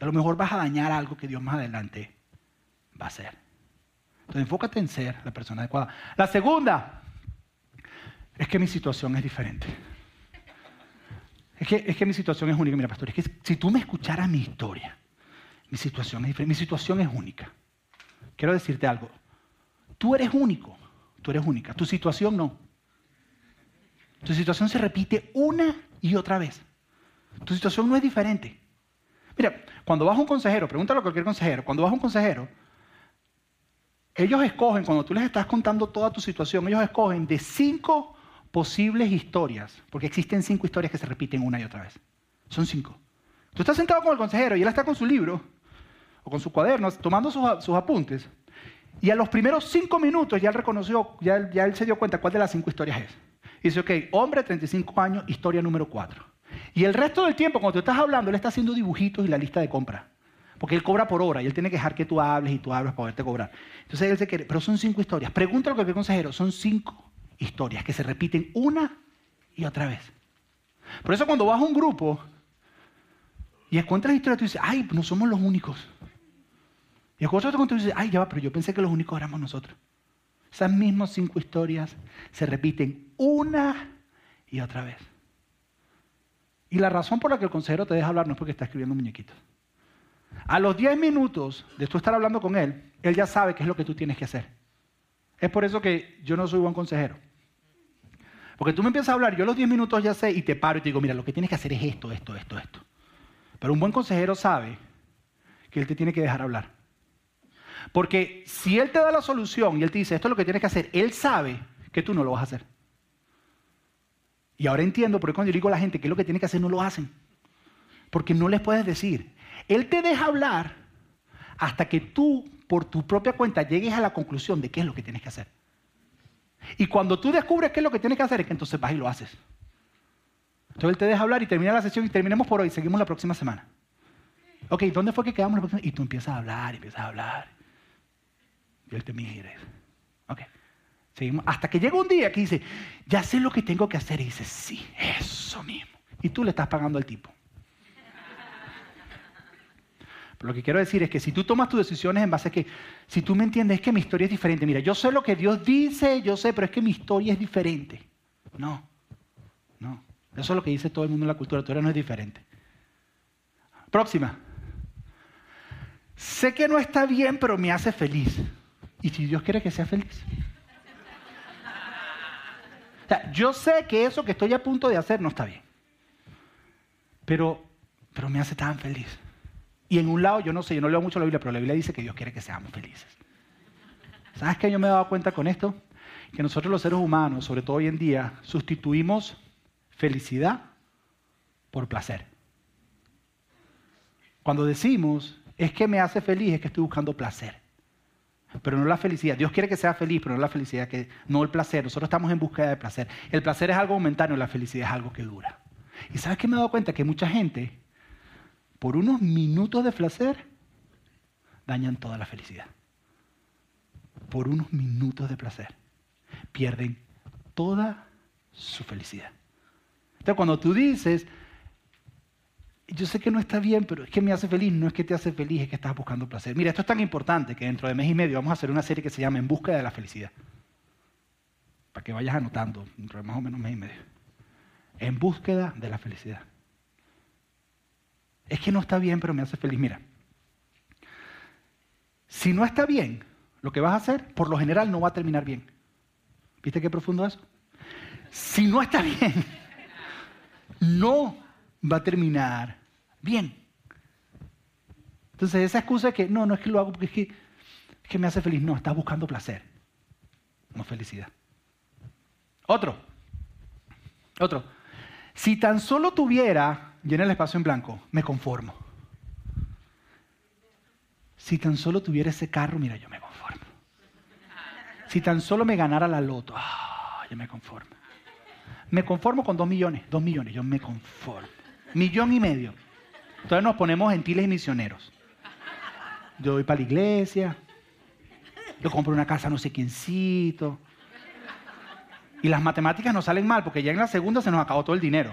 a lo mejor vas a dañar algo que Dios más adelante va a hacer. Entonces enfócate en ser la persona adecuada. La segunda es que mi situación es diferente. Es que, es que mi situación es única. Mira, pastor, es que si tú me escucharas mi historia, mi situación es diferente. Mi situación es única. Quiero decirte algo. Tú eres único. Tú eres única. Tu situación no. Tu situación se repite una y otra vez. Tu situación no es diferente. Mira, cuando vas a un consejero, pregúntalo a cualquier consejero, cuando vas a un consejero, ellos escogen, cuando tú les estás contando toda tu situación, ellos escogen de cinco posibles historias, porque existen cinco historias que se repiten una y otra vez. Son cinco. Tú estás sentado con el consejero y él está con su libro o con sus cuadernos, tomando sus, apuntes. Y a los primeros cinco minutos ya él reconoció, ya, él se dio cuenta cuál de las cinco historias es. Y dice, ok, hombre, 35 años, historia número 4. Y el resto del tiempo, cuando tú estás hablando, él está haciendo dibujitos y la lista de compra. Porque él cobra por hora y él tiene que dejar que tú hables y tú hables para poderte cobrar. Entonces él se quiere, pero son cinco historias. Pregúntale a cualquier consejero, son cinco historias que se repiten una y otra vez. Por eso cuando vas a un grupo y encuentras historias, tú dices, ay, no somos los únicos. Y el otro y dice, ay, ya va, pero yo pensé que los únicos éramos nosotros. Esas mismas cinco historias se repiten una y otra vez. Y la razón por la que el consejero te deja hablar no es porque está escribiendo muñequitos. A los 10 minutos de tú estar hablando con él, él ya sabe qué es lo que tú tienes que hacer. Es por eso que yo no soy buen consejero. Porque tú me empiezas a hablar, yo a los 10 minutos ya sé y te paro y te digo, mira, lo que tienes que hacer es esto, esto, esto, esto. Pero un buen consejero sabe que él te tiene que dejar hablar. Porque si Él te da la solución y Él te dice, esto es lo que tienes que hacer, Él sabe que tú no lo vas a hacer. Y ahora entiendo por qué cuando yo digo a la gente que es lo que tiene que hacer, no lo hacen. Porque no les puedes decir. Él te deja hablar hasta que tú, por tu propia cuenta, llegues a la conclusión de qué es lo que tienes que hacer. Y cuando tú descubres qué es lo que tienes que hacer, es que entonces vas y lo haces. Entonces Él te deja hablar y termina la sesión y terminemos por hoy. Seguimos la próxima semana. Ok, ¿dónde fue que quedamos la próxima? Y tú empiezas a hablar, y empiezas a hablar. Y él te mira. Ok. Seguimos. Hasta que llega un día que dice, ya sé lo que tengo que hacer. Y dice, sí, eso mismo. Y tú le estás pagando al tipo. Lo que quiero decir es que si tú tomas tus decisiones en base a que, si tú me entiendes, es que mi historia es diferente. Mira, yo sé lo que Dios dice, yo sé, pero es que mi historia es diferente. No, no. Eso es lo que dice todo el mundo en la cultura. Tu historia no es diferente. Próxima. Sé que no está bien, pero me hace feliz. ¿Y si Dios quiere que sea feliz? O sea, yo sé que eso que estoy a punto de hacer no está bien. Pero, pero me hace tan feliz. Y en un lado, yo no sé, yo no leo mucho la Biblia, pero la Biblia dice que Dios quiere que seamos felices. ¿Sabes qué yo me he dado cuenta con esto? Que nosotros los seres humanos, sobre todo hoy en día, sustituimos felicidad por placer. Cuando decimos, es que me hace feliz, es que estoy buscando placer. Pero no la felicidad. Dios quiere que sea feliz, pero no la felicidad, que, no el placer. Nosotros estamos en búsqueda de placer. El placer es algo momentáneo, la felicidad es algo que dura. ¿Y sabes qué me he dado cuenta? Que mucha gente, por unos minutos de placer, dañan toda la felicidad. Por unos minutos de placer, pierden toda su felicidad. Entonces, cuando tú dices, yo sé que no está bien, pero es que me hace feliz, no es que te hace feliz, es que estás buscando placer. Mira, esto es tan importante que dentro de mes y medio vamos a hacer una serie que se llama En búsqueda de la felicidad. Para que vayas anotando, dentro de más o menos mes y medio. En búsqueda de la felicidad. Es que no está bien, pero me hace feliz. Mira, si no está bien, lo que vas a hacer, por lo general, no va a terminar bien. ¿Viste qué profundo es? Si no está bien, no va a terminar bien. Entonces, esa excusa de que no, no es que lo hago porque es que, es que me hace feliz. No, estás buscando placer, no felicidad. Otro. Otro. Si tan solo tuviera, llena el espacio en blanco, me conformo. Si tan solo tuviera ese carro, mira, yo me conformo. Si tan solo me ganara la loto, ah, yo me conformo. Me conformo con dos millones, dos millones, yo me conformo. Millón y medio. Entonces nos ponemos gentiles y misioneros. Yo voy para la iglesia, yo compro una casa no sé quiéncito. Y las matemáticas nos salen mal porque ya en la segunda se nos acabó todo el dinero.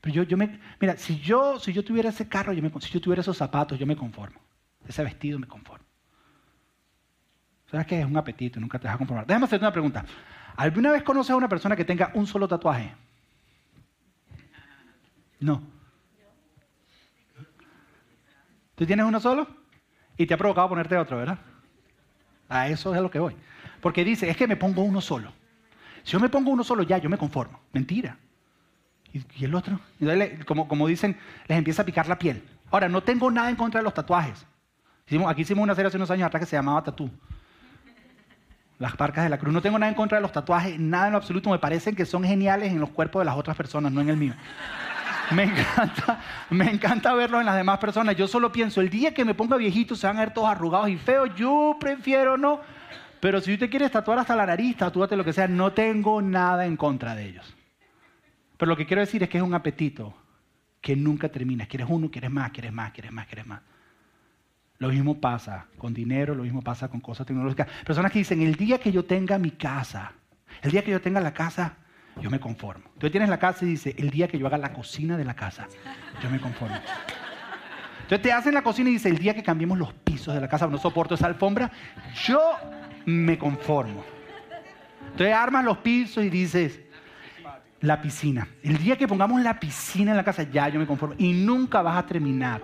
Pero yo, yo me, mira, si yo, si yo tuviera ese carro, yo me, si yo tuviera esos zapatos, yo me conformo. Ese vestido me conformo. ¿Sabes qué? Es un apetito, nunca te vas a conformar. Déjame hacerte una pregunta. ¿Alguna vez conoces a una persona que tenga un solo tatuaje? No. ¿Tú tienes uno solo? Y te ha provocado ponerte otro, ¿verdad? A eso es a lo que voy. Porque dice, es que me pongo uno solo. Si yo me pongo uno solo, ya, yo me conformo. Mentira. ¿Y, el otro? como, como dicen, les empieza a picar la piel. Ahora, no tengo nada en contra de los tatuajes. aquí hicimos una serie hace unos años atrás que se llamaba Tatú. Las parcas de la cruz. No tengo nada en contra de los tatuajes, nada en lo absoluto. Me parecen que son geniales en los cuerpos de las otras personas, no en el mío. Me encanta, me encanta verlo en las demás personas. Yo solo pienso, el día que me ponga viejito se van a ver todos arrugados y feos. Yo prefiero no. Pero si usted quiere tatuar hasta la nariz, tatúate lo que sea. No tengo nada en contra de ellos. Pero lo que quiero decir es que es un apetito que nunca termina. Quieres uno, quieres más, quieres más, quieres más, quieres más. Lo mismo pasa con dinero, lo mismo pasa con cosas tecnológicas. Personas que dicen, el día que yo tenga mi casa, el día que yo tenga la casa, yo me conformo. Tú tienes la casa y dice, el día que yo haga la cocina de la casa, yo me conformo. Entonces te hacen la cocina y dice, el día que cambiemos los pisos de la casa, no soporto esa alfombra, yo me conformo. Entonces armas los pisos y dices, la piscina. El día que pongamos la piscina en la casa, ya yo me conformo. Y nunca vas a terminar.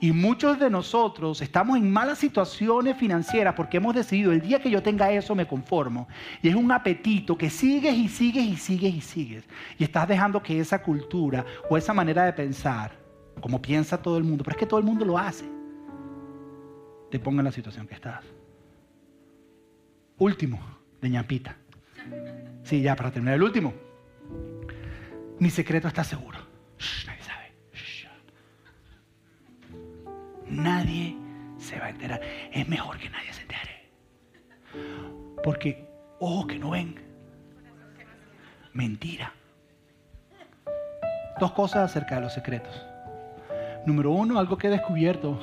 Y muchos de nosotros estamos en malas situaciones financieras porque hemos decidido, el día que yo tenga eso me conformo. Y es un apetito que sigues y sigues y sigues y sigues. Y estás dejando que esa cultura o esa manera de pensar, como piensa todo el mundo, pero es que todo el mundo lo hace, te ponga en la situación que estás. Último, de ñapita. Sí, ya para terminar el último. Mi secreto está seguro. nadie sabe. Nadie se va a enterar. Es mejor que nadie se entere. Porque ojos que no ven. Mentira. Dos cosas acerca de los secretos. Número uno, algo que he descubierto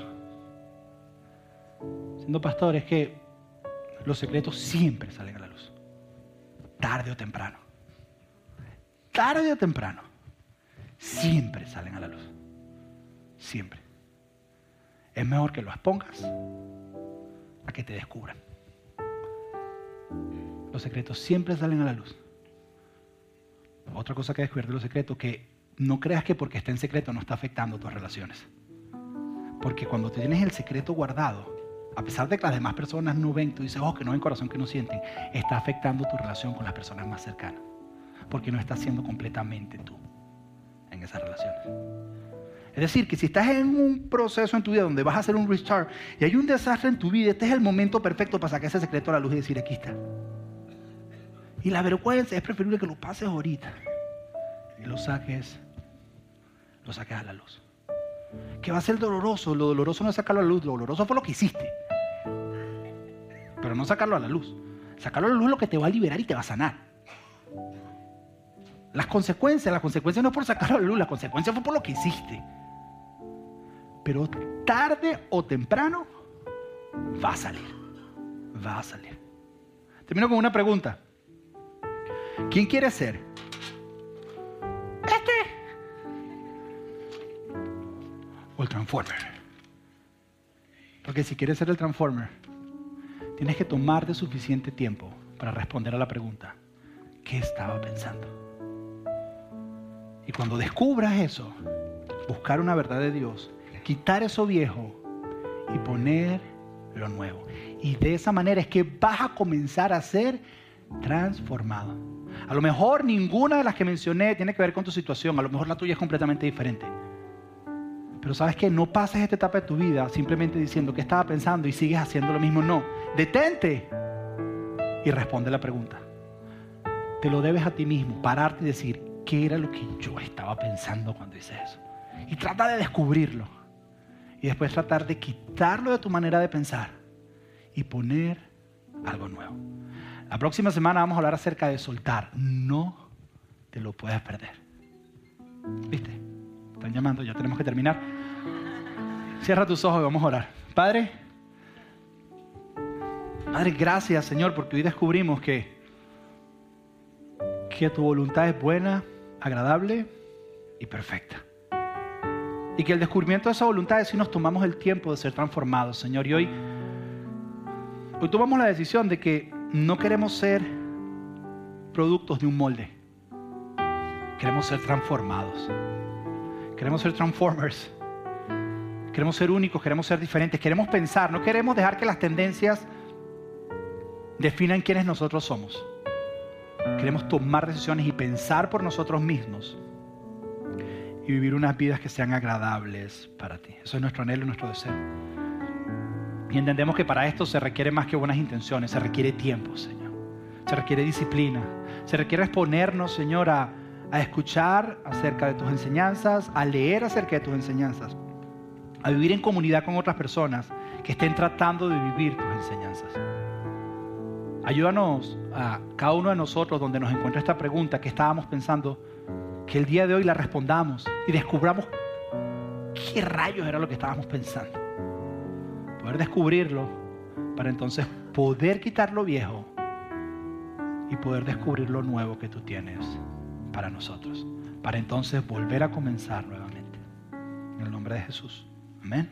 siendo pastor es que los secretos siempre salen a la luz. Tarde o temprano tarde o temprano, siempre salen a la luz. Siempre. Es mejor que lo expongas a que te descubran. Los secretos siempre salen a la luz. Otra cosa que descubierto de los secretos, que no creas que porque está en secreto no está afectando tus relaciones. Porque cuando tienes el secreto guardado, a pesar de que las demás personas no ven, tú dices, oh, que no ven corazón, que no sienten, está afectando tu relación con las personas más cercanas porque no estás siendo completamente tú en esas relaciones. Es decir, que si estás en un proceso en tu vida donde vas a hacer un restart y hay un desastre en tu vida, este es el momento perfecto para sacar ese secreto a la luz y decir, aquí está. Y la vergüenza es preferible que lo pases ahorita y lo saques, lo saques a la luz. Que va a ser doloroso. Lo doloroso no es sacarlo a la luz, lo doloroso fue lo que hiciste. Pero no sacarlo a la luz. Sacarlo a la luz es lo que te va a liberar y te va a sanar. Las consecuencias, las consecuencias no es por sacarlo a la luz, la consecuencia fue por lo que hiciste. Pero tarde o temprano va a salir. Va a salir. Termino con una pregunta. ¿Quién quiere ser? Este. O el Transformer. Porque si quieres ser el Transformer, tienes que tomarte suficiente tiempo para responder a la pregunta, ¿qué estaba pensando? Y cuando descubras eso, buscar una verdad de Dios, quitar eso viejo y poner lo nuevo. Y de esa manera es que vas a comenzar a ser transformado. A lo mejor ninguna de las que mencioné tiene que ver con tu situación, a lo mejor la tuya es completamente diferente. Pero sabes que no pases esta etapa de tu vida simplemente diciendo que estaba pensando y sigues haciendo lo mismo. No, detente y responde la pregunta. Te lo debes a ti mismo, pararte y decir, ¿qué era lo que yo estaba pensando cuando hice eso? Y trata de descubrirlo. Y después tratar de quitarlo de tu manera de pensar y poner algo nuevo. La próxima semana vamos a hablar acerca de soltar. No te lo puedes perder. ¿Viste? Están llamando, ya tenemos que terminar. Cierra tus ojos y vamos a orar. Padre, Padre, gracias Señor, porque hoy descubrimos que, que tu voluntad es buena, agradable y perfecta. Y que el descubrimiento de esa voluntad es si nos tomamos el tiempo de ser transformados, Señor. Y hoy, hoy tomamos la decisión de que no queremos ser productos de un molde. Queremos ser transformados. Queremos ser transformers. Queremos ser únicos, queremos ser diferentes, queremos pensar, no queremos dejar que las tendencias definan quiénes nosotros somos. Queremos tomar decisiones y pensar por nosotros mismos y vivir unas vidas que sean agradables para ti. Eso es nuestro anhelo nuestro deseo. Y entendemos que para esto se requiere más que buenas intenciones, se requiere tiempo, Señor. Se requiere disciplina. Se requiere exponernos, Señor, a, a escuchar acerca de tus enseñanzas, a leer acerca de tus enseñanzas, a vivir en comunidad con otras personas que estén tratando de vivir tus enseñanzas. Ayúdanos a cada uno de nosotros donde nos encuentra esta pregunta que estábamos pensando, que el día de hoy la respondamos y descubramos qué rayos era lo que estábamos pensando. Poder descubrirlo para entonces poder quitar lo viejo y poder descubrir lo nuevo que tú tienes para nosotros. Para entonces volver a comenzar nuevamente. En el nombre de Jesús. Amén.